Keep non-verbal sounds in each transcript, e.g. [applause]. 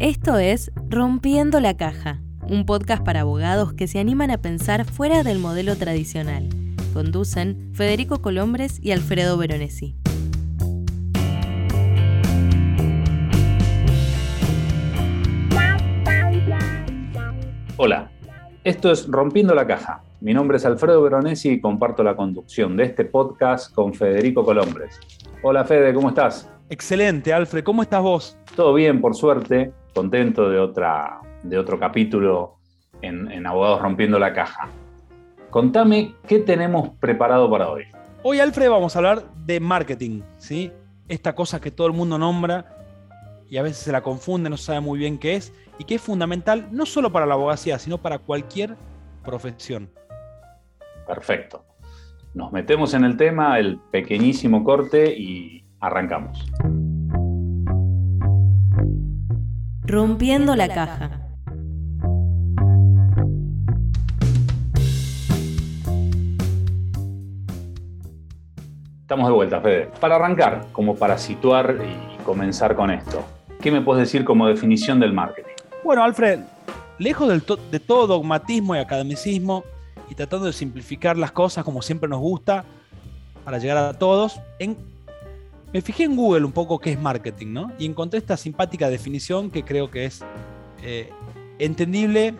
Esto es Rompiendo la Caja, un podcast para abogados que se animan a pensar fuera del modelo tradicional. Conducen Federico Colombres y Alfredo Veronesi. Hola, esto es Rompiendo la Caja. Mi nombre es Alfredo Veronesi y comparto la conducción de este podcast con Federico Colombres. Hola Fede, ¿cómo estás? Excelente, Alfred. ¿Cómo estás vos? Todo bien, por suerte. Contento de, otra, de otro capítulo en, en Abogados Rompiendo la Caja. Contame qué tenemos preparado para hoy. Hoy, Alfred, vamos a hablar de marketing, ¿sí? Esta cosa que todo el mundo nombra y a veces se la confunde, no sabe muy bien qué es, y que es fundamental no solo para la abogacía, sino para cualquier profesión. Perfecto. Nos metemos en el tema, el pequeñísimo corte y arrancamos. Rompiendo la caja. Estamos de vuelta, Fede. Para arrancar, como para situar y comenzar con esto, ¿qué me puedes decir como definición del marketing? Bueno, Alfred, lejos del to- de todo dogmatismo y academicismo y tratando de simplificar las cosas como siempre nos gusta para llegar a todos, en- me fijé en Google un poco qué es marketing, ¿no? Y encontré esta simpática definición que creo que es eh, entendible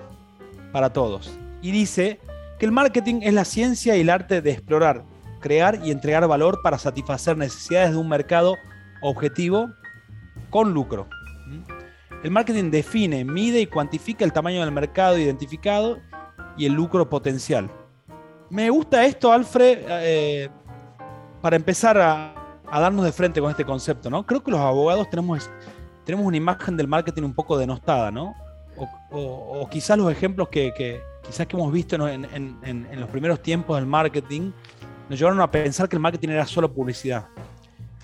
para todos. Y dice que el marketing es la ciencia y el arte de explorar, crear y entregar valor para satisfacer necesidades de un mercado objetivo con lucro. ¿Mm? El marketing define, mide y cuantifica el tamaño del mercado identificado y el lucro potencial. Me gusta esto, Alfred, eh, para empezar a, a darnos de frente con este concepto, ¿no? Creo que los abogados tenemos, tenemos una imagen del marketing un poco denostada, ¿no? O, quizás los ejemplos que, quizás que hemos visto en los primeros tiempos del marketing nos llevaron a pensar que el marketing era solo publicidad.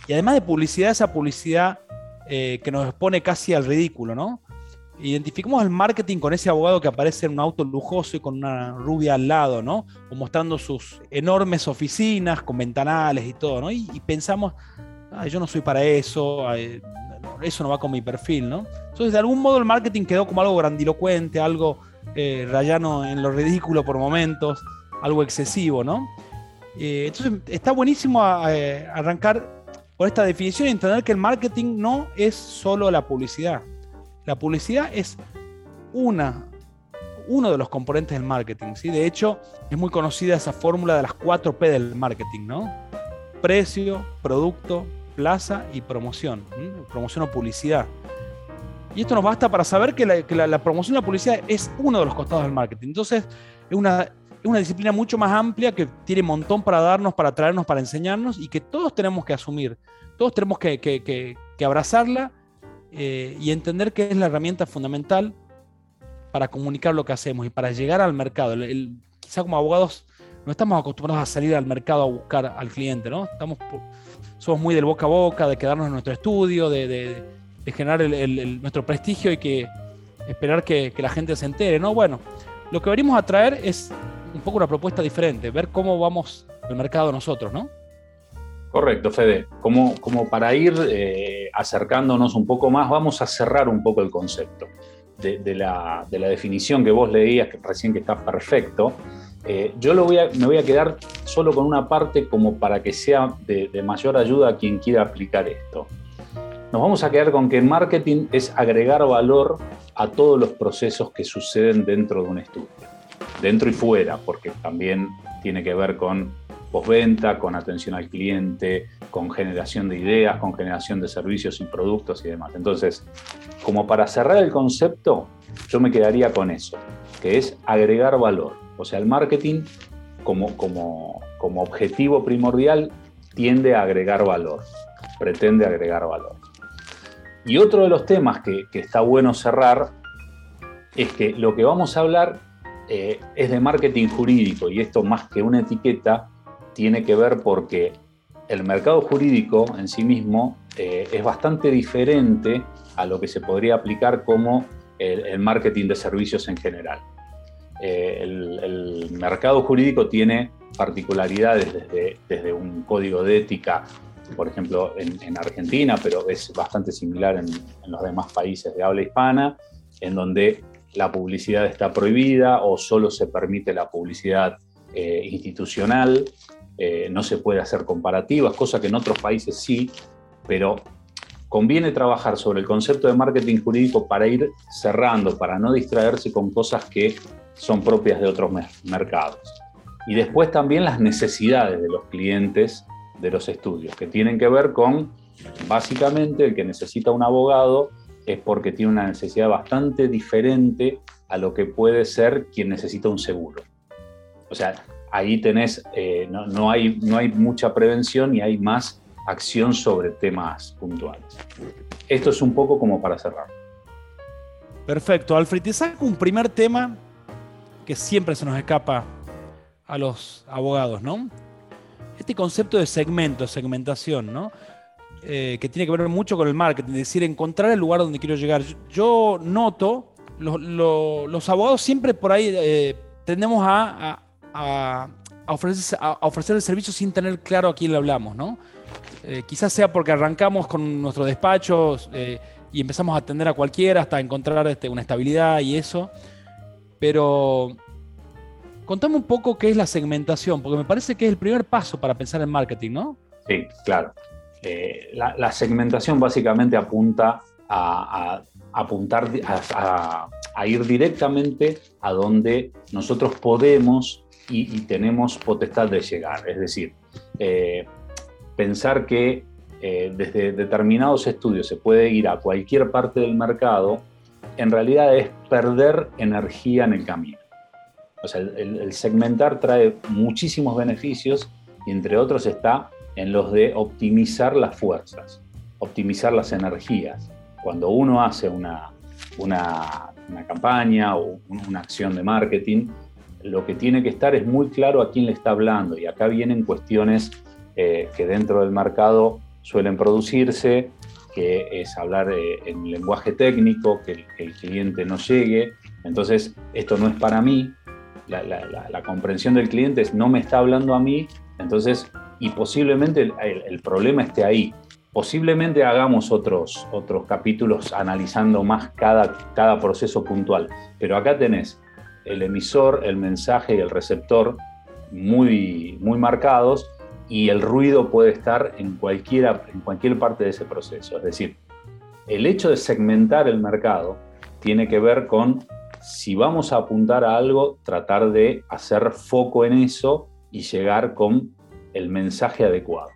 Y además de publicidad, esa publicidad eh, que nos expone casi al ridículo, ¿no? Identificamos el marketing con ese abogado que aparece en un auto lujoso y con una rubia al lado, ¿no? O mostrando sus enormes oficinas con ventanales y todo, ¿no? Y, pensamos, "Ay, yo no soy para eso, eso no va con mi perfil, ¿no? Entonces, de algún modo el marketing quedó como algo grandilocuente, algo eh, rayano en lo ridículo por momentos, algo excesivo, ¿no? Eh, entonces, está buenísimo eh, arrancar por esta definición y entender que el marketing no es solo la publicidad. La publicidad es una, uno de los componentes del marketing. ¿sí? De hecho, es muy conocida esa fórmula de las 4 P del marketing, ¿no? Precio, producto, plaza y promoción. Promoción o publicidad. Y esto nos basta para saber que, la, promoción y la publicidad es uno de los costados del marketing. Entonces, es una, es una disciplina mucho más amplia que tiene un montón para darnos, para traernos, para enseñarnos y que todos tenemos que asumir. Todos tenemos que- que- que abrazarla eh, y entender que es la herramienta fundamental para comunicar lo que hacemos y para llegar al mercado. El- el- quizá como abogados no estamos acostumbrados a salir al mercado a buscar al cliente, ¿no? Estamos, por- somos muy del boca a boca, de quedarnos en nuestro estudio, de, generar el- el- el- nuestro prestigio y que esperar que, que la gente se entere, ¿no? Bueno, lo que venimos a traer es un poco una propuesta diferente, ver cómo vamos al mercado nosotros, ¿no? Correcto, Fede. Como, para ir eh, acercándonos un poco más, vamos a cerrar un poco el concepto de, la, de la definición que vos leías, que recién que está perfecto. Eh, yo me voy a quedar solo con una parte como para que sea de, de mayor ayuda a quien quiera aplicar esto. Nos vamos a quedar con que marketing es agregar valor a todos los procesos que suceden dentro de un estudio, dentro y fuera, porque también tiene que ver con postventa, con atención al cliente, con generación de ideas, con generación de servicios y productos y demás. Entonces, como para cerrar el concepto, yo me quedaría con eso, que es agregar valor. O sea, el marketing como, como, como objetivo primordial tiende a agregar valor, pretende agregar valor. Y otro de los temas que, que está bueno cerrar es que lo que vamos a hablar eh, es de marketing jurídico y esto más que una etiqueta tiene que ver porque el mercado jurídico en sí mismo eh, es bastante diferente a lo que se podría aplicar como el, marketing de servicios en general. Eh, el, el mercado jurídico tiene particularidades desde, desde un código de ética por ejemplo, en, Argentina, pero es bastante similar en, los demás países de habla hispana, en donde la publicidad está prohibida o solo se permite la publicidad eh, institucional, eh, no se puede hacer comparativas, cosa que en otros países sí, pero conviene trabajar sobre el concepto de marketing jurídico para ir cerrando, para no distraerse con cosas que son propias de otros mercados. Y después también las necesidades de los clientes de los estudios, que tienen que ver con, básicamente, el que necesita un abogado es porque tiene una necesidad bastante diferente a lo que puede ser quien necesita un seguro. O sea, ahí tenés, eh, no, hay, no hay mucha prevención y hay más acción sobre temas puntuales. Esto es un poco como para cerrar. Perfecto, Alfred, te saco un primer tema que siempre se nos escapa a los abogados, ¿no? Este concepto de segmento, segmentación, ¿no? Eh, que tiene que ver mucho con el marketing, es decir, encontrar el lugar donde quiero llegar. Yo noto, los abogados siempre por ahí eh, tendemos a, ofrecer, el servicio sin tener claro a quién le hablamos, ¿no? Eh, quizás sea porque arrancamos con nuestros despachos y empezamos a atender a cualquiera hasta encontrar este, una estabilidad y eso. Pero contame un poco qué es la segmentación, porque me parece que es el primer paso para pensar en marketing, ¿no? Sí, claro. Eh, la, segmentación básicamente apunta a, apuntar a, ir directamente a donde nosotros podemos y, tenemos potestad de llegar. Es decir, eh, pensar que eh, desde determinados estudios se puede ir a cualquier parte del mercado, en realidad es perder energía en el camino. O sea, el, segmentar trae muchísimos beneficios y entre otros está en los de optimizar las fuerzas, optimizar las energías. Cuando uno hace una, una, campaña o una acción de marketing, lo que tiene que estar es muy claro a quién le está hablando. Y acá vienen cuestiones eh, que dentro del mercado suelen producirse, que es hablar eh, en lenguaje técnico, que el, cliente no llegue. Entonces, esto no es para mí. La, comprensión del cliente es no me está hablando a mí, entonces, y posiblemente el, problema esté ahí. Posiblemente hagamos otros, otros capítulos analizando más cada, cada proceso puntual, pero acá tenés el emisor, el mensaje y el receptor muy, muy marcados y el ruido puede estar en, cualquiera, en cualquier parte de ese proceso. Es decir, el hecho de segmentar el mercado tiene que ver con si vamos a apuntar a algo, tratar de hacer foco en eso y llegar con el mensaje adecuado.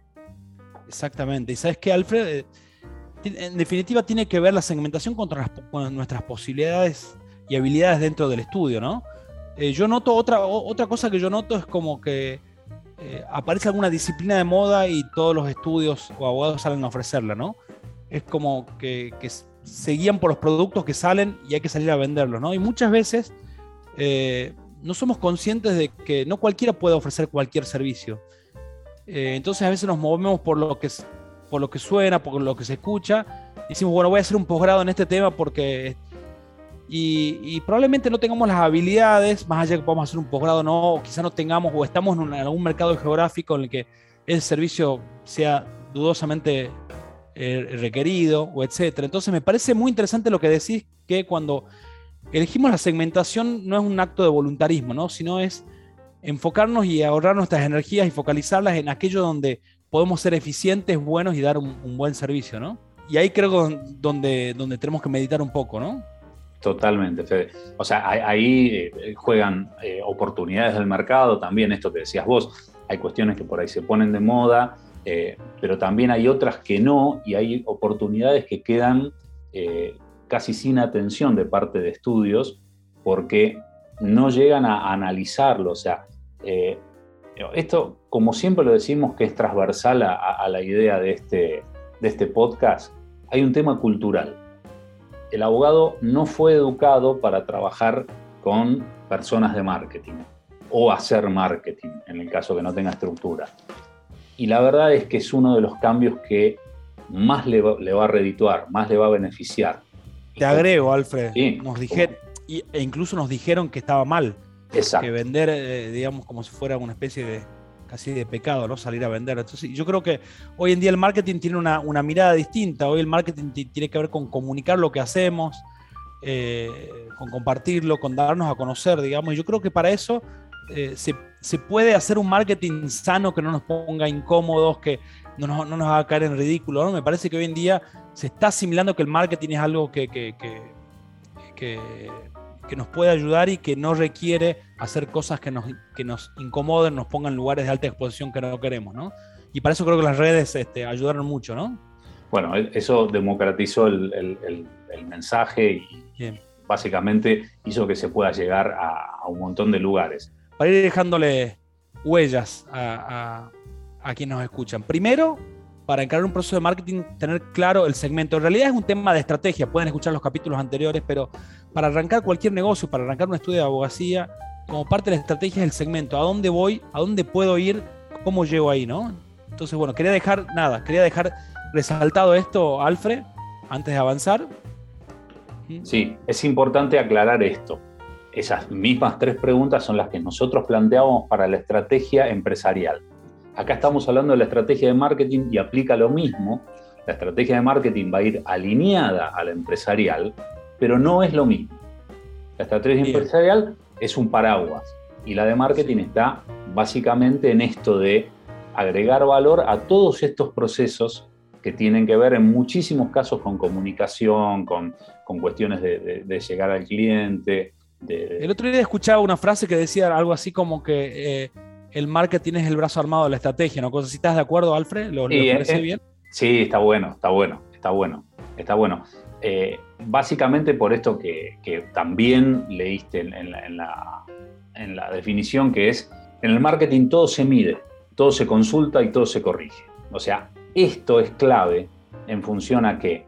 Exactamente. Y sabes que, Alfred, eh, en definitiva tiene que ver la segmentación con, nuestras posibilidades y habilidades dentro del estudio, ¿no? Eh, yo noto otra, otra cosa que yo noto es como que eh, aparece alguna disciplina de moda y todos los estudios o abogados salen a ofrecerla, ¿no? Es como que, se guían por los productos que salen y hay que salir a venderlos, ¿no? Y muchas veces eh, no somos conscientes de que no cualquiera puede ofrecer cualquier servicio. Entonces a veces nos movemos por lo, que, por lo que suena, por lo que se escucha. Y decimos, bueno, voy a hacer un posgrado en este tema porque y, probablemente no tengamos las habilidades, más allá de que podamos hacer un posgrado no, o quizá no tengamos, o estamos en, algún mercado geográfico en el que el servicio sea dudosamente eh, requerido, o etcétera. Entonces me parece muy interesante lo que decís, que cuando elegimos la segmentación no es un acto de voluntarismo, ¿no? sino es enfocarnos y ahorrar nuestras energías y focalizarlas en aquello donde podemos ser eficientes, buenos y dar un, buen servicio, ¿no? Y ahí creo donde, donde tenemos que meditar un poco, ¿no? Totalmente, Fede. O sea, ahí eh, juegan eh, oportunidades del mercado, también esto que decías vos, hay cuestiones que por ahí se ponen de moda, eh, pero también hay otras que no, y hay oportunidades que quedan casi sin atención de parte de estudios, porque no llegan a analizarlo. O sea, esto, como siempre lo decimos, que es transversal a, la idea de este, de este podcast, hay un tema cultural el abogado no fue educado para trabajar con personas de marketing o hacer marketing, en el caso que no tenga estructura. Y la verdad es que es uno de los cambios que más le va, a redituar, más le va a beneficiar. Te agrego, Alfred. nos dijeron, e incluso nos dijeron que estaba mal. Que vender, eh, digamos, como si fuera una especie de casi de pecado, ¿no? Salir a vender. Entonces, yo creo que hoy en día el marketing tiene una, mirada distinta. Hoy el marketing tiene que ver con comunicar lo que hacemos, eh, con compartirlo, con darnos a conocer, digamos. Y yo creo que para eso eh, se, puede hacer un marketing sano que no nos ponga incómodos, que no nos, no nos haga caer en ridículo. ¿no? Me parece que hoy en día se está asimilando que el marketing es algo que, que, nos puede ayudar y que no requiere hacer cosas que nos, que nos incomoden, nos pongan lugares de alta exposición que no queremos. ¿no? Y para eso creo que las redes este, ayudaron mucho. ¿no? Bueno, e, eso democratizó el, el, el, mensaje y básicamente hizo que se pueda llegar a, a un montón de lugares para ir dejándole huellas a, quienes nos escuchan. Primero, para encarar un proceso de marketing, tener claro el segmento. En realidad es un tema de estrategia, pueden escuchar los capítulos anteriores, pero para arrancar cualquier negocio, para arrancar un estudio de abogacía, como parte de la estrategia es el segmento. ¿A dónde voy? ¿A dónde puedo ir? ¿Cómo llego ahí? ¿no? Entonces, bueno, quería dejar, nada, quería dejar resaltado esto, Alfred, antes de avanzar. Sí, es importante aclarar esto esas mismas tres preguntas son las que nosotros planteábamos para la estrategia empresarial. Acá estamos hablando de la estrategia de marketing y aplica lo mismo. La estrategia de marketing va a ir alineada a la empresarial, pero no es lo mismo. La estrategia empresarial es un paraguas y la de marketing está básicamente en esto de agregar valor a todos estos procesos que tienen que ver en muchísimos casos con comunicación, con, cuestiones de llegar al cliente, el otro día escuchaba una frase que decía algo así como que eh, el marketing es el brazo armado de la estrategia, ¿no? si estás de acuerdo, Alfred, ¿lo, sí, parece bien? Sí, está bueno, está bueno, está bueno, está bueno. Eh, básicamente por esto que, también leíste en, la, en la definición, que es, en el marketing todo se mide, todo se consulta y todo se corrige. O sea, esto es clave en función a que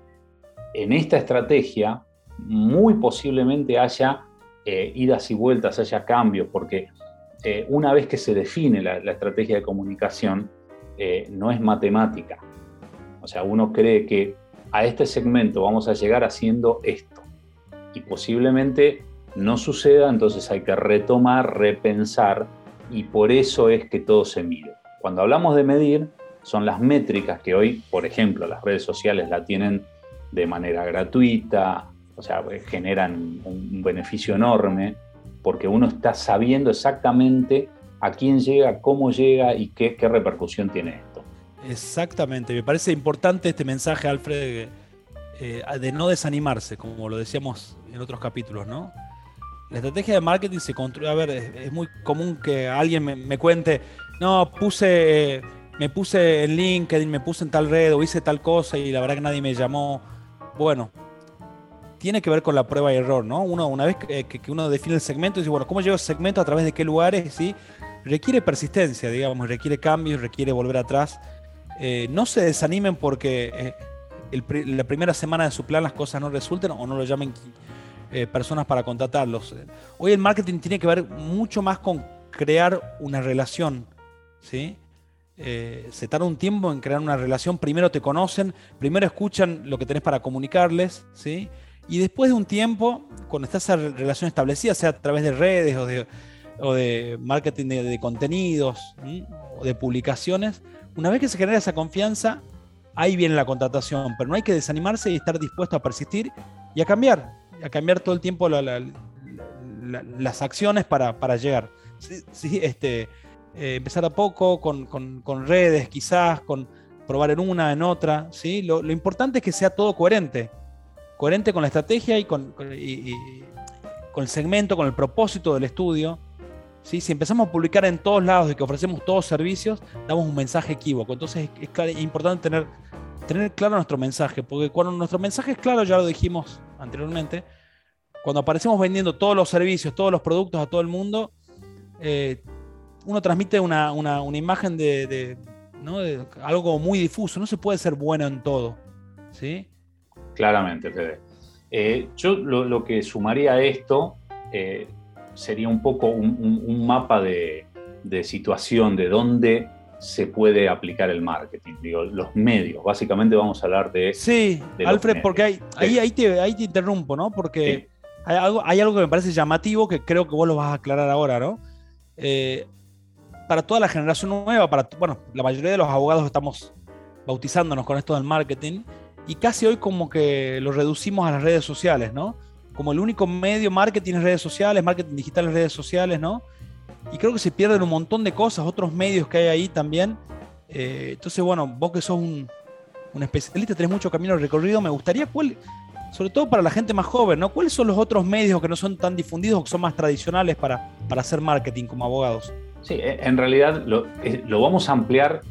en esta estrategia muy posiblemente haya eh, idas y vueltas, haya cambios, porque eh, una vez que se define la, estrategia de comunicación, eh, no es matemática. O sea, uno cree que a este segmento vamos a llegar haciendo esto y posiblemente no suceda, entonces hay que retomar, repensar y por eso es que todo se mide. Cuando hablamos de medir, son las métricas que hoy, por ejemplo, las redes sociales la tienen de manera gratuita, o sea, generan un beneficio enorme porque uno está sabiendo exactamente a quién llega, cómo llega y qué, repercusión tiene esto. Exactamente, me parece importante este mensaje, Alfred, eh, de no desanimarse, como lo decíamos en otros capítulos, ¿no? La estrategia de marketing se construye, a ver, es, muy común que alguien me, cuente, no, puse, me puse en LinkedIn, me puse en tal red o hice tal cosa y la verdad que nadie me llamó. Bueno, tiene que ver con la prueba y error, ¿no? Uno, una vez que, uno define el segmento, dice, bueno, ¿cómo llego a ese segmento? ¿A través de qué lugares? ¿Sí? Requiere persistencia, digamos, requiere cambios, requiere volver atrás. Eh, no se desanimen porque eh, la primera semana de su plan las cosas no resulten o no lo llamen eh, personas para contratarlos. Hoy el marketing tiene que ver mucho más con crear una relación, ¿sí? se tarda un tiempo en crear una relación. Primero te conocen, primero escuchan lo que tenés para comunicarles, ¿sí? Y después de un tiempo, cuando está esa relación establecida, sea a través de redes o de, marketing de, contenidos o de publicaciones, una vez que se genera esa confianza, ahí viene la contratación. Pero no hay que desanimarse y estar dispuesto a persistir y a cambiar, a cambiar todo el tiempo las acciones para, llegar. Sí, este, eh, empezar a poco, con, redes quizás, con probar en una, en otra. ¿sí? lo importante es que sea todo coherente coherente con la estrategia y con, el segmento, con el propósito del estudio. ¿sí? Si empezamos a publicar en todos lados de que ofrecemos todos servicios, damos un mensaje equívoco. Entonces es, importante tener, tener claro nuestro mensaje, porque cuando nuestro mensaje es claro, ya lo dijimos anteriormente, cuando aparecemos vendiendo todos los servicios, todos los productos a todo el mundo, eh, uno transmite una, imagen de, de, algo muy difuso. No se puede ser bueno en todo. ¿sí? Claramente, Fede. Eh, yo lo, que sumaría a esto eh, sería un poco un, mapa de, situación de dónde se puede aplicar el marketing, digo, los medios. Básicamente vamos a hablar de. Sí, Alfred, porque hay, ahí, ahí, te, ahí, te, interrumpo, ¿no? Porque hay, algo, hay algo que me parece llamativo que creo que vos lo vas a aclarar ahora, ¿no? Eh, para toda la generación nueva, para, bueno, la mayoría de los abogados estamos bautizándonos con esto del marketing y casi hoy como que lo reducimos a las redes sociales, ¿no? Como el único medio marketing es redes sociales, marketing digital es redes sociales, ¿no? Y creo que se pierden un montón de cosas, otros medios que hay ahí también. Eh, entonces, bueno, vos que sos un, un especialista, tenés mucho camino recorrido, me gustaría, cuál, sobre todo para la gente más joven, ¿no? ¿Cuáles son los otros medios que no son tan difundidos o que son más tradicionales para, para hacer marketing como abogados? Sí, en realidad lo, lo vamos a ampliar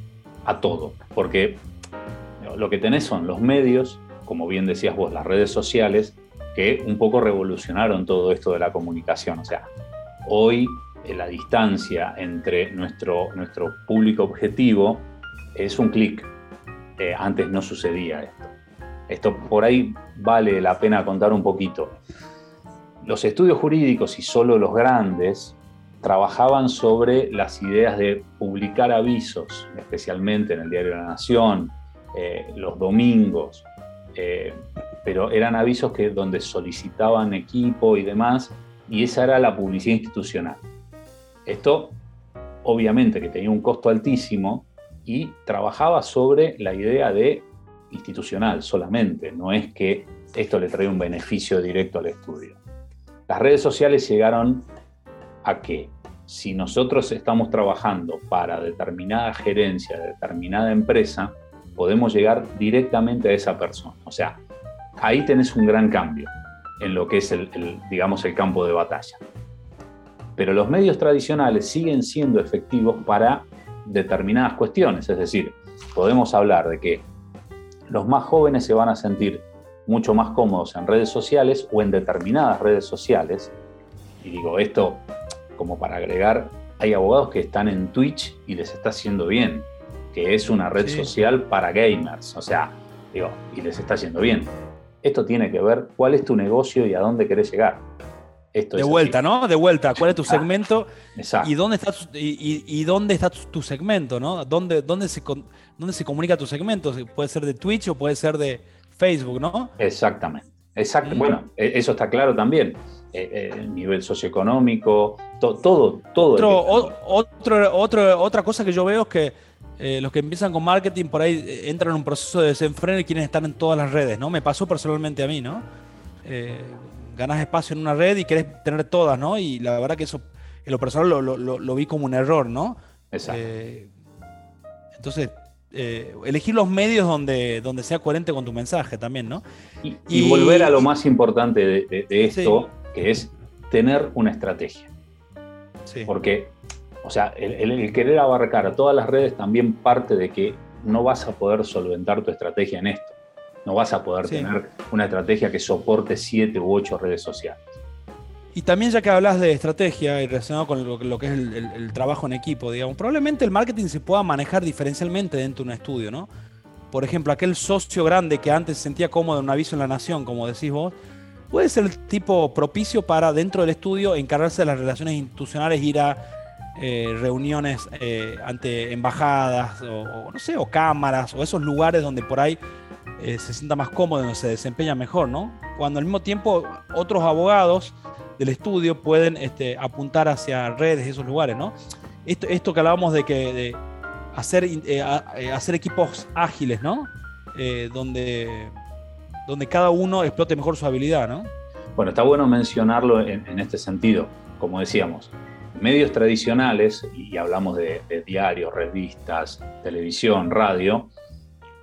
a todo, porque lo que tenés son los medios, como bien decías vos, las redes sociales, que un poco revolucionaron todo esto de la comunicación. O sea, hoy eh, la distancia entre nuestro, nuestro público objetivo es un clic. Eh, antes no sucedía esto. Esto por ahí vale la pena contar un poquito. Los estudios jurídicos y solo los grandes trabajaban sobre las ideas de publicar avisos, especialmente en el Diario de la Nación, eh, los domingos, eh, pero eran avisos que, donde solicitaban equipo y demás, y esa era la publicidad institucional. Esto, obviamente, que tenía un costo altísimo y trabajaba sobre la idea de institucional solamente, no es que esto le trae un beneficio directo al estudio. Las redes sociales llegaron a que si nosotros estamos trabajando para determinada gerencia, determinada empresa, podemos llegar directamente a esa persona. O sea, ahí tenés un gran cambio en lo que es el, digamos, el campo de batalla. Pero los medios tradicionales siguen siendo efectivos para determinadas cuestiones, es decir, podemos hablar de que los más jóvenes se van a sentir mucho más cómodos en redes sociales o en determinadas redes sociales. Y digo esto como para agregar, hay abogados que están en Twitch y les está haciendo bien, que es una red social para gamers, o sea, digo, y les está haciendo bien. Esto tiene que ver cuál es tu negocio y a dónde querés llegar. Esto de vuelta, ¿no? De vuelta, ¿cuál es tu segmento? Exacto. ¿Y dónde está tu, y, dónde está tu, segmento, ¿no? ¿Dónde, dónde, se, ¿Dónde se comunica tu segmento? Puede ser de Twitch o puede ser de Facebook, ¿no? Exactamente. Exacto. Bueno, e, eso está claro también. Eh, el nivel socioeconómico, todo, todo. Otro, otro, otra cosa que yo veo es que eh, los que empiezan con marketing por ahí eh, entran en un proceso de desenfreno y quieren estar en todas las redes, ¿no? Me pasó personalmente a mí, ¿no? ganas espacio en una red y querés tener todas, ¿no? Y la verdad que eso, en lo personal lo, lo vi como un error, ¿no? Exacto. entonces, eh, elegir los medios donde, donde sea coherente con tu mensaje también, ¿no? Y, volver a lo más importante de, esto, que es tener una estrategia. Porque, o sea, el, querer abarcar a todas las redes también parte de que no vas a poder solventar tu estrategia en esto. No vas a poder tener una estrategia que soporte siete u ocho redes sociales. Y también ya que hablas de estrategia y relacionado con lo, que es el, trabajo en equipo, digamos, probablemente el marketing se pueda manejar diferencialmente dentro de un estudio, ¿no? Por ejemplo, aquel socio grande que antes se sentía cómodo en un aviso en la nación, como decís vos, puede ser el tipo propicio para dentro del estudio encargarse de las relaciones institucionales, ir a eh, reuniones eh, ante embajadas o, no sé, o cámaras o esos lugares donde por ahí eh, se sienta más cómodo, donde se desempeña mejor, ¿no? Cuando al mismo tiempo otros abogados del estudio pueden este, apuntar hacia redes y esos lugares, ¿no? Esto, esto que hablábamos de que hacer, hacer equipos ágiles, ¿no? Donde, donde cada uno explote mejor su habilidad, ¿no? Bueno, está bueno mencionarlo en, este sentido. Como decíamos, medios tradicionales, y hablamos de, diarios, revistas, televisión, radio,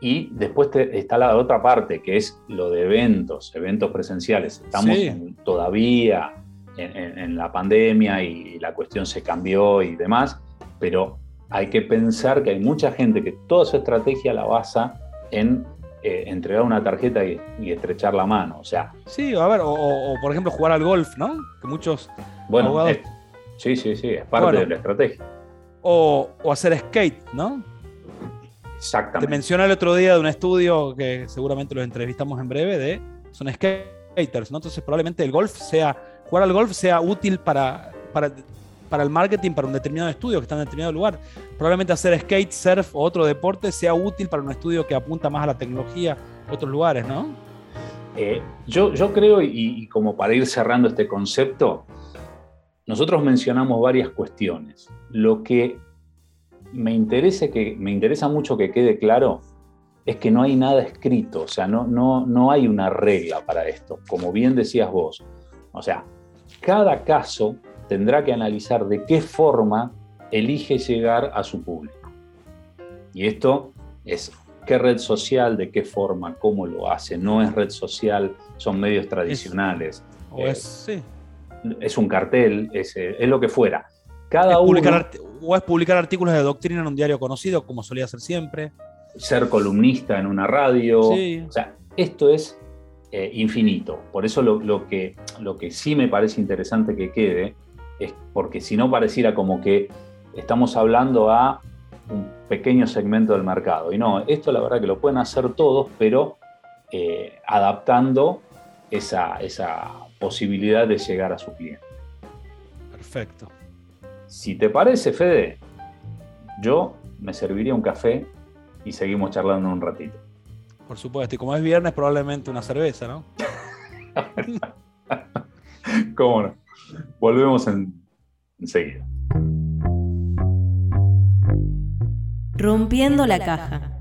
y después está la otra parte, que es lo de eventos, eventos presenciales. Estamos todavía en, la pandemia y la cuestión se cambió y demás, pero hay que pensar que hay mucha gente que toda su estrategia la basa en eh, entregar una tarjeta y, estrechar la mano. O sea. Sí, a ver, o, por ejemplo jugar al golf, ¿no? Que muchos. Bueno, sí, sí, sí, es parte de la estrategia. O, hacer skate, ¿no? Exactamente. Te mencioné el otro día de un estudio que seguramente los entrevistamos en breve, de son skaters, ¿no? Entonces probablemente el golf sea jugar al golf sea útil para, para, el marketing, para un determinado estudio que está en determinado lugar. Probablemente hacer skate, surf o otro deporte sea útil para un estudio que apunta más a la tecnología, otros lugares, ¿no? Eh, yo, yo creo, y, como para ir cerrando este concepto, nosotros mencionamos varias cuestiones. Lo que me interesa, que, me interesa mucho que quede claro es que no hay nada escrito, o sea, no, no, no hay una regla para esto, como bien decías vos. O sea, cada caso tendrá que analizar de qué forma elige llegar a su público. Y esto es qué red social, de qué forma, cómo lo hace. No es red social, son medios tradicionales. Es, eh, es un cartel, es, eh, es, lo que fuera. Cada publicar, o es publicar artículos de doctrina en un diario conocido, como solía ser siempre. Ser columnista en una radio. O sea, esto es eh, infinito. Por eso lo, que, lo que sí me parece interesante que quede es porque si no pareciera como que estamos hablando a un pequeño segmento del mercado. Y no, esto la verdad que lo pueden hacer todos, pero eh, adaptando esa, esa posibilidad de llegar a su cliente. Perfecto. Si te parece, Fede, yo me serviría un café y seguimos charlando un ratito. Por supuesto, y como es viernes, probablemente una cerveza, ¿no? [laughs] ¿Cómo no? Volvemos en, enseguida. Rompiendo la caja.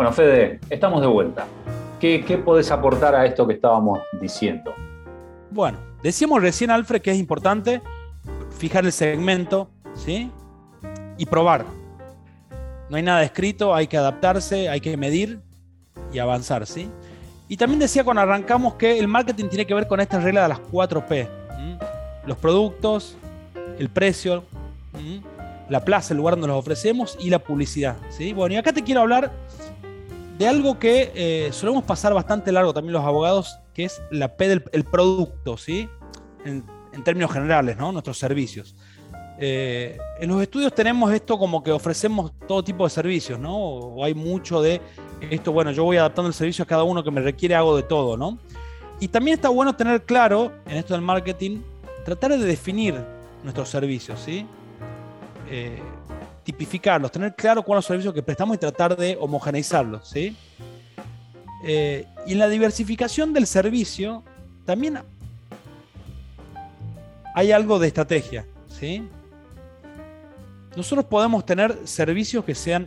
Bueno, Fede, estamos de vuelta. ¿Qué, ¿Qué, podés aportar a esto que estábamos diciendo? Bueno, decíamos recién, Alfred, que es importante fijar el segmento, ¿sí? Y probar. No hay nada escrito, hay que adaptarse, hay que medir y avanzar, ¿sí? Y también decía cuando arrancamos que el marketing tiene que ver con esta regla de las 4 P. Los productos, el precio, la plaza, el lugar donde los ofrecemos y la publicidad, ¿sí? Bueno, y acá te quiero hablar de algo que eh, solemos pasar bastante largo también los abogados, que es la P del el producto, ¿sí? En, en términos generales, ¿no? Nuestros servicios. Eh, en los estudios tenemos esto como que ofrecemos todo tipo de servicios, ¿no? O hay mucho de esto, bueno, yo voy adaptando el servicio a cada uno que me requiere, hago de todo, ¿no? Y también está bueno tener claro, en esto del marketing, tratar de definir nuestros servicios, ¿sí? Eh, tipificarlos, tener claro cuáles son los servicios que prestamos y tratar de homogeneizarlos, ¿sí? Eh, y en la diversificación del servicio también hay algo de estrategia, ¿sí? Nosotros podemos tener servicios que sean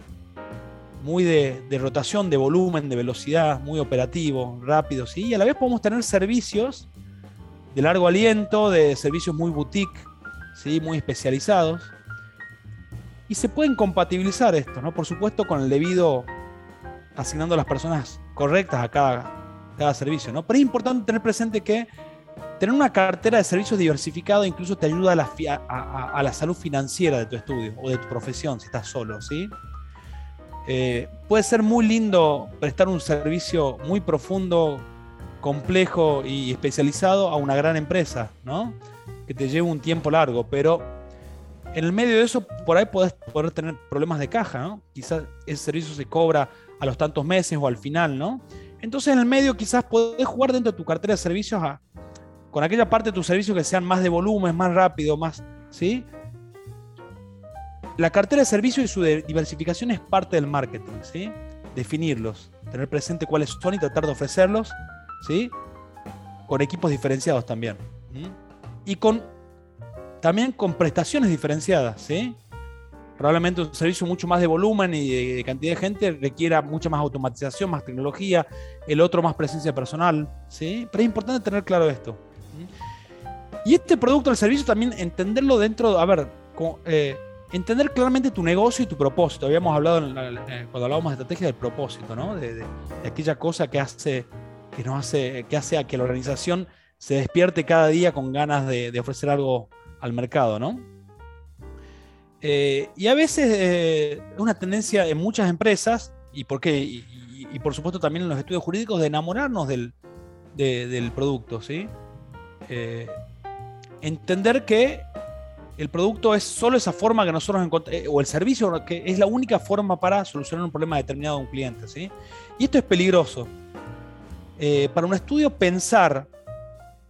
muy de, rotación, de volumen, de velocidad, muy operativos, rápidos, y a la vez podemos tener servicios de largo aliento, de servicios muy boutique, ¿sí? muy especializados. Y se pueden compatibilizar esto, ¿no? Por supuesto, con el debido asignando a las personas correctas a cada, cada servicio, ¿no? Pero es importante tener presente que tener una cartera de servicios diversificado incluso te ayuda a la, salud financiera de tu estudio o de tu profesión si estás solo, ¿sí? Eh, puede ser muy lindo prestar un servicio muy profundo, complejo y especializado a una gran empresa, ¿no? Que te lleve un tiempo largo, pero en el medio de eso por ahí podés poder tener problemas de caja, ¿no? Quizás ese servicio se cobra a los tantos meses o al final, ¿no? Entonces en el medio quizás podés jugar dentro de tu cartera de servicios a, con aquella parte de tus servicios que sean más de volumen, más rápido, más, ¿sí? La cartera de servicios y su diversificación es parte del marketing, ¿sí? Definirlos, tener presente cuáles son y tratar de ofrecerlos, ¿sí? Con equipos diferenciados también. Y con también con prestaciones diferenciadas, ¿sí? Probablemente un servicio mucho más de volumen y de, cantidad de gente requiera mucha más automatización, más tecnología, el otro más presencia personal, ¿sí? Pero es importante tener claro esto. Y este producto o servicio también entenderlo dentro, a ver, eh, entender claramente tu negocio y tu propósito. Habíamos hablado eh, cuando hablábamos de estrategia del propósito, ¿no? De, aquella cosa que hace, que nos hace, que hace a que la organización se despierte cada día con ganas de, ofrecer algo al mercado, ¿no? Eh, y a veces es una tendencia en muchas empresas, y por qué, y, por supuesto también en los estudios jurídicos, de enamorarnos del, del producto, ¿sí? Eh, entender que el producto es solo esa forma que nosotros encontramos, eh, o el servicio que es la única forma para solucionar un problema determinado de un cliente. ¿sí? Y esto es peligroso. Eh, para un estudio pensar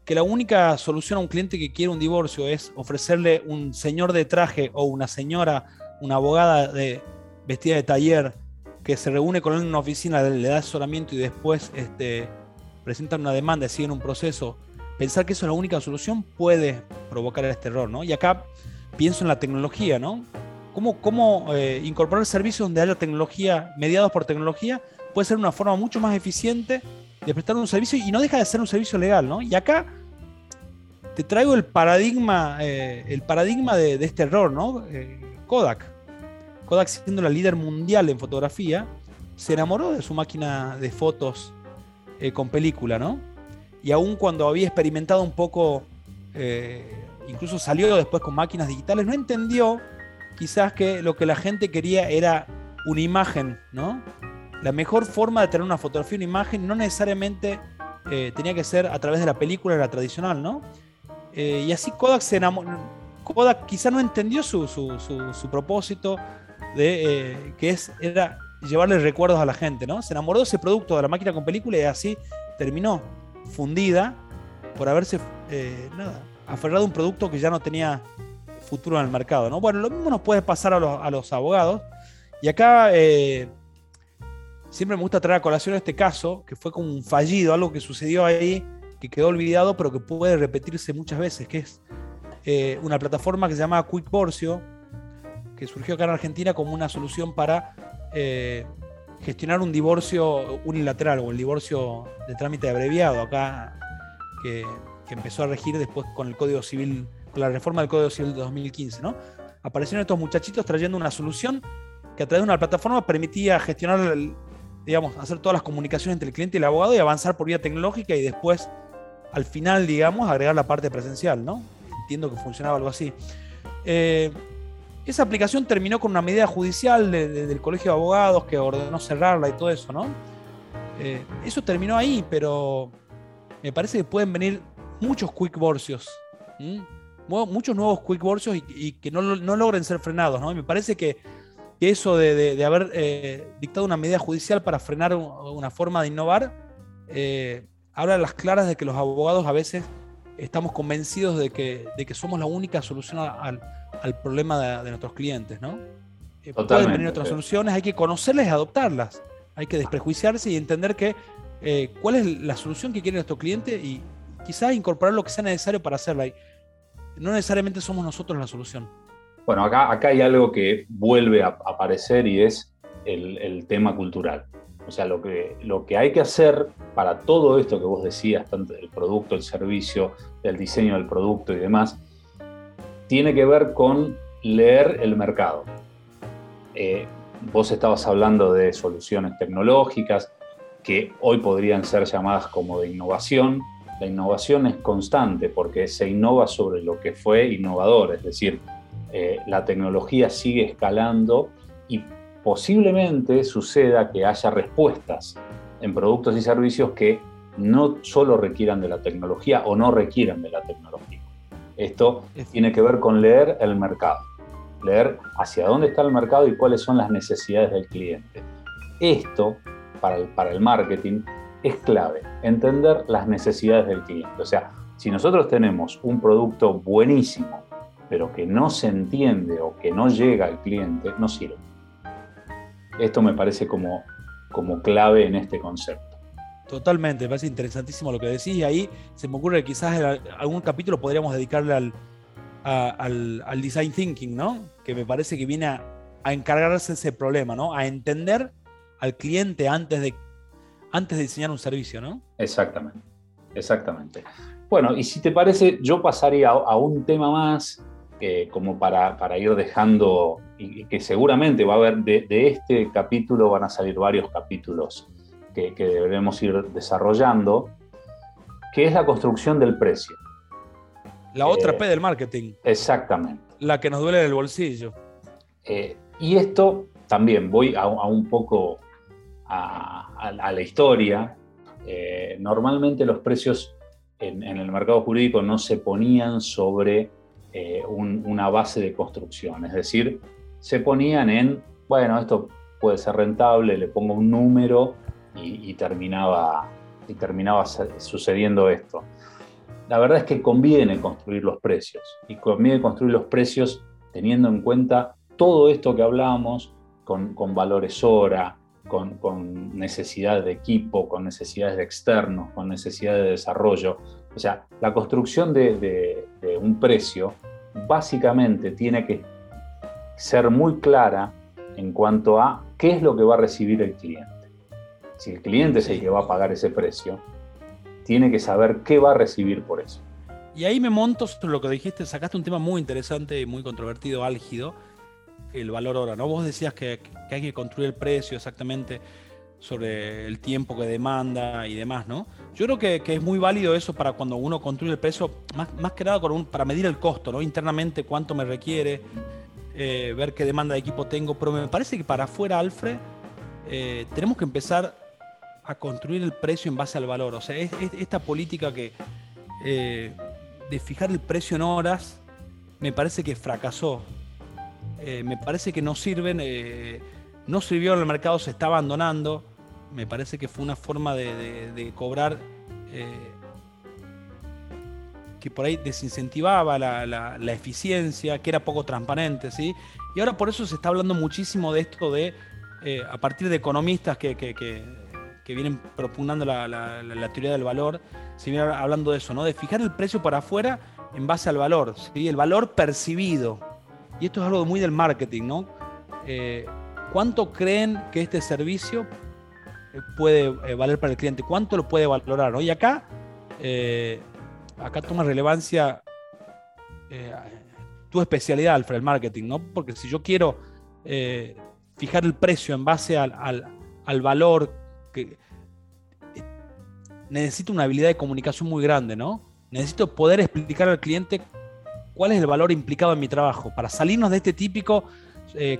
que la única solución a un cliente que quiere un divorcio es ofrecerle un señor de traje o una señora, una abogada de, vestida de taller que se reúne con él en una oficina, le da asesoramiento y después este, presentan una demanda y siguen un proceso pensar que eso es la única solución puede provocar este error, ¿no? Y acá pienso en la tecnología, ¿no? ¿Cómo, eh, incorporar servicios donde haya tecnología, mediados por tecnología, puede ser una forma mucho más eficiente de prestar un servicio y no deja de ser un servicio legal, ¿no? Y acá te traigo el paradigma, eh, el paradigma de, este error, ¿no? Eh, Kodak. Kodak siendo la líder mundial en fotografía, se enamoró de su máquina de fotos con película, ¿no? Y aún cuando había experimentado un poco, incluso salió después con máquinas digitales, no entendió quizás que lo que la gente quería era una imagen, ¿no? La mejor forma de tener una fotografía, una imagen, no necesariamente eh, tenía que ser a través de la película, la tradicional, ¿no? Eh, y así Kodak se enamoró. Kodak quizá no entendió su, propósito de eh, que es, era llevarle recuerdos a la gente, ¿no? Se enamoró de ese producto de la máquina con película y así terminó fundida por haberse nada, aferrado a un producto que ya no tenía futuro en el mercado. ¿no? Bueno, lo mismo nos puede pasar a los, abogados. Y acá siempre me gusta traer a colación este caso, que fue como un fallido, algo que sucedió ahí, que quedó olvidado, pero que puede repetirse muchas veces, que es eh, una plataforma que se llama Quick Borcio, que surgió acá en Argentina como una solución para eh, gestionar un divorcio unilateral o el divorcio de trámite abreviado acá, que, que empezó a regir después con el Código Civil la reforma del Código Civil de 2015, ¿no? Aparecieron estos muchachitos trayendo una solución que a través de una plataforma permitía gestionar, digamos, hacer todas las comunicaciones entre el cliente y el abogado y avanzar por vía tecnológica y después, al final, digamos, agregar la parte presencial, ¿no? Entiendo que funcionaba algo así. Eh, esa aplicación terminó con una medida judicial del Colegio de Abogados que ordenó cerrarla y todo eso, ¿no? Eh, eso terminó ahí, pero me parece que pueden venir muchos quick borcios muchos nuevos quick borcios y, que no, logren ser frenados. ¿no? me parece que, eso de, haber eh, dictado una medida judicial para frenar una forma de innovar, eh, habla a las claras de que los abogados a veces estamos convencidos de que, de que somos la única solución al, problema de, nuestros clientes. ¿no? Eh, pueden venir otras soluciones, hay que conocerlas y adoptarlas. Hay que desprejuiciarse y entender que cuál es la solución que quiere nuestro cliente y quizás incorporar lo que sea necesario para hacerla no necesariamente somos nosotros la solución. Bueno, acá, acá hay algo que vuelve a aparecer y es el, tema cultural. O sea, lo que, lo que hay que hacer para todo esto que vos decías, tanto el producto, el servicio, el diseño del producto y demás, tiene que ver con leer el mercado. Eh, vos estabas hablando de soluciones tecnológicas que hoy podrían ser llamadas como de innovación, la innovación es constante porque se innova sobre lo que fue innovador, es decir, eh, la tecnología sigue escalando y posiblemente suceda que haya respuestas en productos y servicios que no solo requieran de la tecnología o no requieran de la tecnología. Esto tiene que ver con leer el mercado, leer hacia dónde está el mercado y cuáles son las necesidades del cliente. Esto, para el, para el marketing, es clave, entender las necesidades del cliente. O sea, si nosotros tenemos un producto buenísimo, pero que no se entiende o que no llega al cliente, no sirve. Esto me parece como, como clave en este concepto. Totalmente, me parece interesantísimo lo que decís y ahí se me ocurre que quizás en algún capítulo podríamos dedicarle al, al, design thinking, ¿no? Que me parece que viene a, a encargarse ese problema, ¿no? A entender al cliente antes de antes de diseñar un servicio, ¿no? Exactamente, exactamente. Bueno, y si te parece, yo pasaría a, un tema más, como para, ir dejando, y que seguramente va a haber, de, este capítulo van a salir varios capítulos que, que debemos ir desarrollando, que es la construcción del precio. La otra eh, P del marketing. Exactamente. La que nos duele del bolsillo. Eh, y esto también voy a, un poco a, la historia, eh, normalmente los precios en, el mercado jurídico no se ponían sobre eh, una base de construcción, es decir, se ponían en, bueno, esto puede ser rentable, le pongo un número y, terminaba, y terminaba sucediendo esto. La verdad es que conviene construir los precios y conviene construir los precios teniendo en cuenta todo esto que hablábamos con, con valores hora, con, necesidades de equipo, con necesidades de externos, con necesidades de desarrollo, O sea, la construcción de, un precio básicamente tiene que ser muy clara en cuanto a qué es lo que va a recibir el cliente. Si el cliente es el que va a pagar ese precio, tiene que saber qué va a recibir por eso. Y ahí me monto sobre lo que dijiste, sacaste un tema muy interesante y muy controvertido, álgido, el valor hora, ¿no? Vos decías que, hay que construir el precio exactamente sobre el tiempo que demanda y demás, ¿no? Yo creo que, es muy válido eso para cuando uno construye el precio, más, más que nada para medir el costo, ¿no? Internamente cuánto me requiere, eh, ver qué demanda de equipo tengo, pero me parece que para afuera, Alfred, eh, tenemos que empezar a construir el precio en base al valor. O sea, esta política que eh, de fijar el precio en horas me parece que fracasó. me parece que no sirven, no sirvió en el mercado, se está abandonando me parece que fue una forma de, cobrar eh, que por ahí desincentivaba la, eficiencia, que era poco transparente, ¿sí? Y ahora por eso se está hablando muchísimo de esto de, eh, a partir de economistas que, vienen propugnando la, teoría del valor, se viene hablando de eso, ¿no? De fijar el precio para afuera en base al valor, ¿sí? El valor percibido. Y esto es algo muy del marketing, ¿no? Eh, ¿Cuánto creen que este servicio puede eh, valer para el cliente, cuánto lo puede valorar. Y acá, eh, acá toma relevancia eh, tu especialidad, Alfred, el marketing, ¿no? Porque si yo quiero fijar el precio en base al, valor, que necesito una habilidad de comunicación muy grande, ¿no? Necesito poder explicar al cliente cuál es el valor implicado en mi trabajo, para salirnos de este típico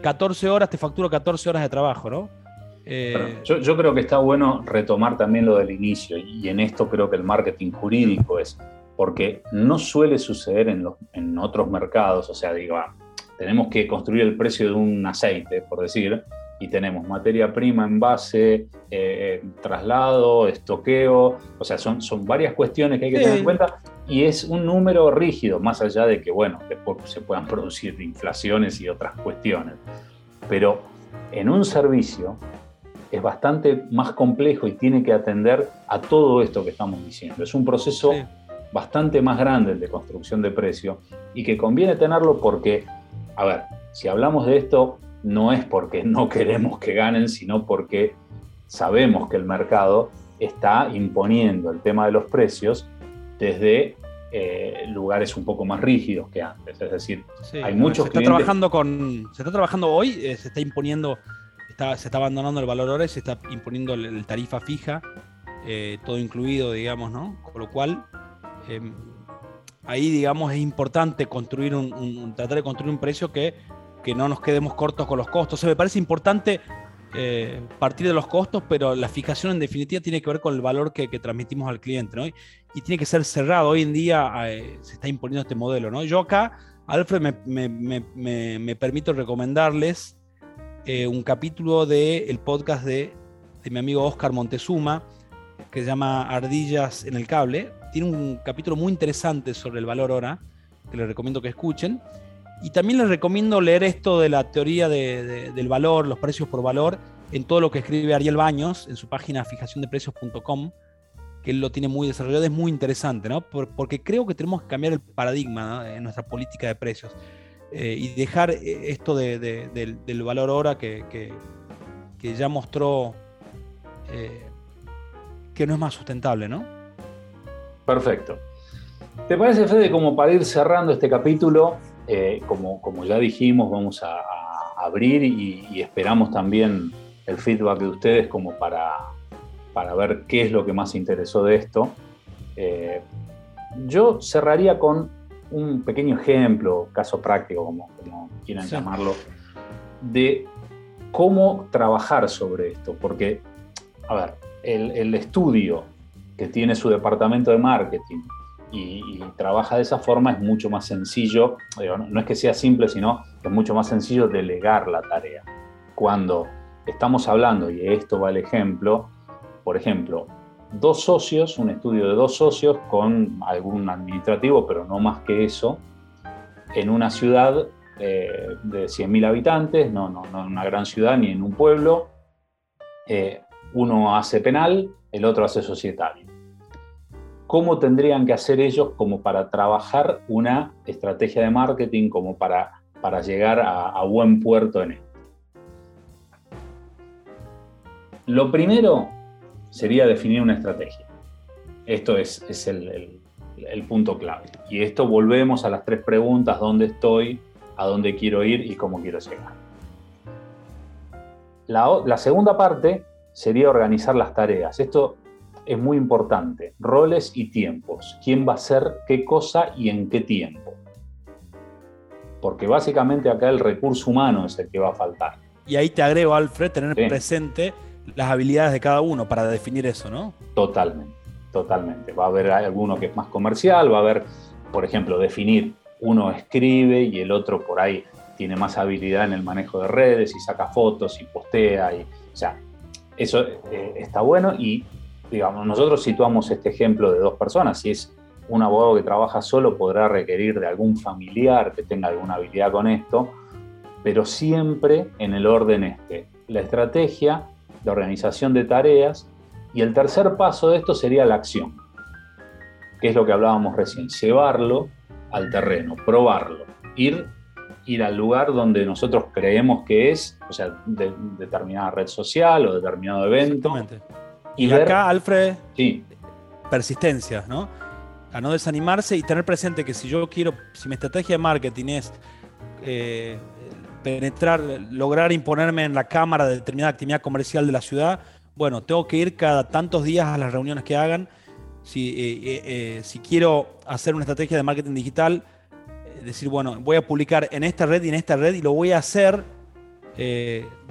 14 horas, te facturo 14 horas de trabajo, ¿no? Eh, yo, creo que está bueno retomar también lo del inicio y en esto creo que el marketing jurídico es, porque no suele suceder en, los, en otros mercados, o sea, digo, ah, tenemos que construir el precio de un aceite, por decir, y tenemos materia prima, envase, eh, traslado, estoqueo, o sea, son, son varias cuestiones que hay que tener en cuenta y es un número rígido, más allá de que, bueno, después se puedan producir inflaciones y otras cuestiones. Pero en un servicio es bastante más complejo y tiene que atender a todo esto que estamos diciendo. Es un proceso bastante más grande el de construcción de precio y que conviene tenerlo porque, a ver, si hablamos de esto, no es porque no [laughs] queremos que ganen, sino porque sabemos que el mercado está imponiendo el tema de los precios desde eh, lugares un poco más rígidos que antes. Es decir, hay muchos se está trabajando con Se está trabajando hoy, eh, se está imponiendo se está abandonando el valor hora y se está imponiendo el, tarifa fija, eh, todo incluido, digamos, ¿no? Con lo cual, em, ahí, digamos, es importante construir un, tratar de construir un precio que, que, no nos quedemos cortos con los costos. O sea, me parece importante eh, partir de los costos, pero la fijación en definitiva tiene que ver con el valor que, transmitimos al cliente, ¿no? Y, tiene que ser cerrado. Hoy en día eh, se está imponiendo este modelo, ¿no? Yo acá, Alfred, me, me, me permito recomendarles eh, un capítulo del podcast de, mi amigo Oscar Montezuma, que se llama Ardillas en el Cable. Tiene un capítulo muy interesante sobre el valor hora, que les recomiendo que escuchen. Y también les recomiendo leer esto de la teoría del valor, los precios por valor, en todo lo que escribe Ariel Baños en su página fijaciondeprecios.com, que él lo tiene muy desarrollado, es muy interesante, ¿no? porque creo que tenemos que cambiar el paradigma en nuestra política de precios. Eh, y dejar eh, esto del, valor hora que, ya mostró eh, que no es más sustentable, ¿no? Perfecto. ¿Te parece, Fede, como para ir cerrando este capítulo, como, como ya dijimos, vamos a, abrir y, esperamos también el feedback de ustedes como para, para ver qué es lo que más interesó de esto. yo cerraría con un pequeño ejemplo, caso práctico, como, quieran llamarlo, de cómo trabajar sobre esto. Porque, a ver, el, estudio que tiene su departamento de marketing y, trabaja de esa forma es mucho más sencillo, no, es que sea simple, sino es mucho más sencillo delegar la tarea. Cuando estamos hablando, y esto va el ejemplo, por ejemplo, dos socios, un estudio de dos socios con algún administrativo, pero no más que eso, en una ciudad eh, de 100.000 habitantes, no, no, no en una gran ciudad ni en un pueblo. Eh, uno hace penal, el otro hace societario. cómo tendrían que hacer ellos como para trabajar una estrategia de marketing, como para, para llegar a, buen puerto en esto. Lo primero sería definir una estrategia. Esto es, el, punto clave. Y esto volvemos a las tres preguntas, ¿dónde estoy? ¿A dónde quiero ir? ¿Y cómo quiero llegar? La, la segunda parte sería organizar las tareas. Esto es muy importante. Roles y tiempos. ¿Quién va a hacer qué cosa y en qué tiempo? Porque básicamente acá el recurso humano es el que va a faltar. Y ahí te agrego, Alfred, tener presente las habilidades de cada uno para definir eso, ¿no? Totalmente, totalmente. Va a haber alguno que es más comercial, va a haber, por ejemplo, definir uno escribe y el otro por ahí tiene más habilidad en el manejo de redes y saca fotos y postea. Y, o sea, eso eh, está bueno y digamos, nosotros situamos este ejemplo de dos personas. Si es un abogado que trabaja solo, podrá requerir de algún familiar que tenga alguna habilidad con esto, pero siempre en el orden este. La estrategia, la organización de tareas y el tercer paso de esto sería la acción, que es lo que hablábamos recién, llevarlo al terreno, probarlo, ir, ir al lugar donde nosotros creemos que es, o sea, de, determinada red social o determinado evento. Y, acá, Alfred, sí. persistencia, ¿no? A no desanimarse y tener presente que si yo quiero, si mi estrategia de marketing es eh, penetrar, lograr imponerme en la cámara de determinada actividad comercial de la ciudad, bueno, tengo que ir cada tantos días a las reuniones que hagan. Si, eh, eh, si quiero hacer una estrategia de marketing digital, decir, bueno, voy a publicar en esta red y en esta red y lo voy a hacer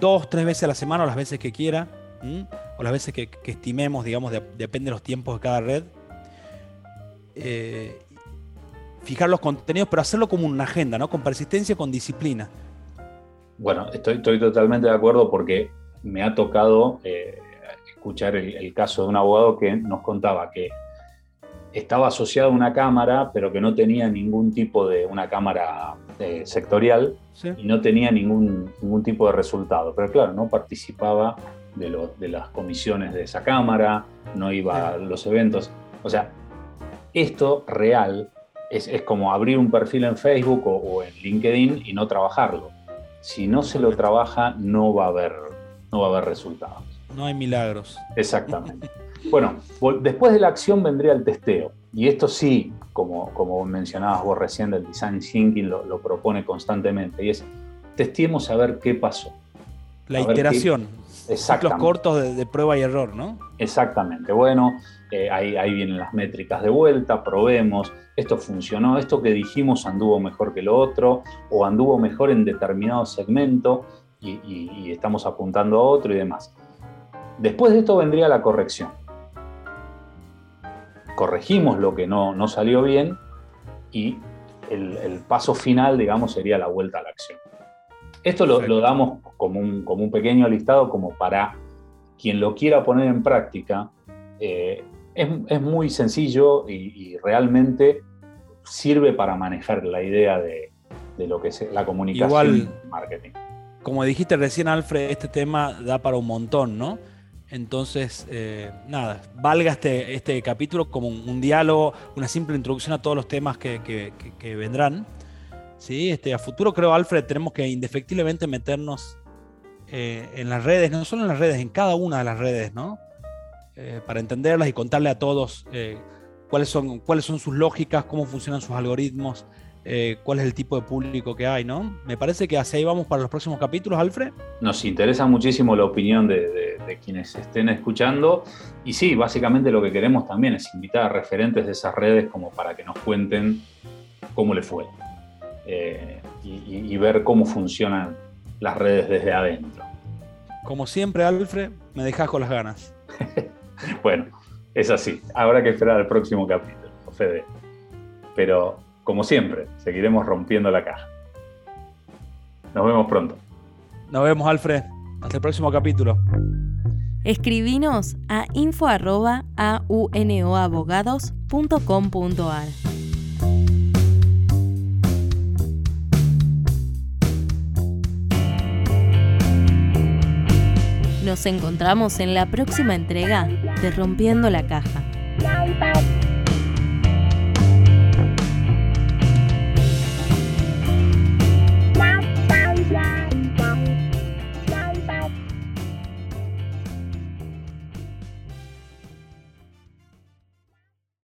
dos, tres veces a la semana o las veces que quiera o las veces que, estimemos, digamos, depende de los tiempos de cada red. Eh, fijar los contenidos, pero hacerlo como una agenda, ¿no? Con persistencia, con disciplina. Bueno, estoy, estoy totalmente de acuerdo porque me ha tocado eh, escuchar el, caso de un abogado que nos contaba que estaba asociado a una cámara, pero que no tenía ningún tipo de una cámara eh, sectorial y no tenía ningún, ningún tipo de resultado. Pero claro, no participaba de, las comisiones de esa cámara, no iba a los eventos. O sea, esto real es, como abrir un perfil en Facebook o, en LinkedIn y no trabajarlo. Si no se lo trabaja, no va a haber, no va a haber resultados. No hay milagros. Exactamente. Bueno, después de la acción vendría el testeo. Y esto sí, como, como mencionabas vos recién del design thinking, lo, propone constantemente. Y es, testeemos a ver qué pasó. La iteración. Ciclos cortos de, prueba y error, ¿no? Exactamente. Bueno, eh, ahí, vienen las métricas de vuelta, probemos, esto funcionó, esto que dijimos anduvo mejor que lo otro, o anduvo mejor en determinado segmento y, estamos apuntando a otro y demás. Después de esto vendría la corrección. Corregimos lo que no, no salió bien y el paso final, digamos, sería la vuelta a la acción. Esto lo, damos como un, como un, pequeño listado como para quien lo quiera poner en práctica. Eh, es, muy sencillo y, realmente sirve para manejar la idea de, lo que es la comunicación Igual, y marketing. Como dijiste recién, Alfred, este tema da para un montón, ¿no? Entonces, eh, nada, valga este, este capítulo como un, diálogo, una simple introducción a todos los temas que vendrán. ¿Sí? Este, a futuro creo, Alfred, tenemos que indefectiblemente meternos eh, en las redes, no solo en las redes, en cada una de las redes, ¿no? Eh, para entenderlas y contarle a todos eh, cuáles, son, cuáles son sus lógicas, cómo funcionan sus algoritmos, cuál es el tipo de público que hay, ¿no? Me parece que así vamos para los próximos capítulos, Alfred. Nos interesa muchísimo la opinión de, de quienes estén escuchando y sí, básicamente lo que queremos también es invitar a referentes de esas redes como para que nos cuenten cómo le fue. Eh, y, ver cómo funcionan las redes desde adentro. Como siempre, Alfred, me dejas con las ganas. [laughs] bueno, es así. Habrá que esperar al próximo capítulo, Fede. Pero, como siempre, seguiremos rompiendo la caja. Nos vemos pronto. Nos vemos, Alfred. Hasta el próximo capítulo. Escribinos a info.aunoabogados.com.ar. Nos encontramos en la próxima entrega de Rompiendo la Caja.